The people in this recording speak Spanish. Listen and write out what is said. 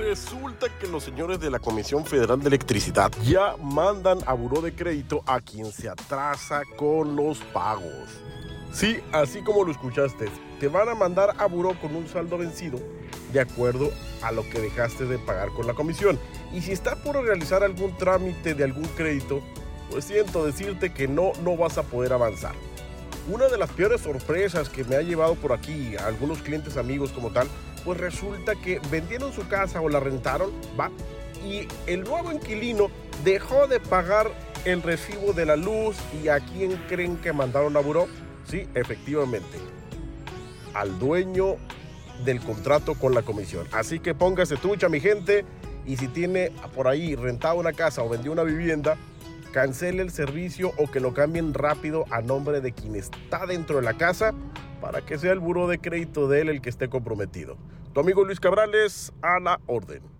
Resulta que los señores de la Comisión Federal de Electricidad ya mandan a buró de crédito a quien se atrasa con los pagos. Sí, así como lo escuchaste, te van a mandar a buró con un saldo vencido de acuerdo a lo que dejaste de pagar con la comisión. Y si está por realizar algún trámite de algún crédito, pues siento decirte que no, no vas a poder avanzar. Una de las peores sorpresas que me ha llevado por aquí algunos clientes amigos como tal pues resulta que vendieron su casa o la rentaron, ¿va? Y el nuevo inquilino dejó de pagar el recibo de la luz y a quién creen que mandaron a buró? Sí, efectivamente, al dueño del contrato con la comisión. Así que póngase trucha, mi gente, y si tiene por ahí rentado una casa o vendió una vivienda, cancele el servicio o que lo cambien rápido a nombre de quien está dentro de la casa para que sea el buro de crédito de él el que esté comprometido. Tu amigo Luis Cabrales, a la orden.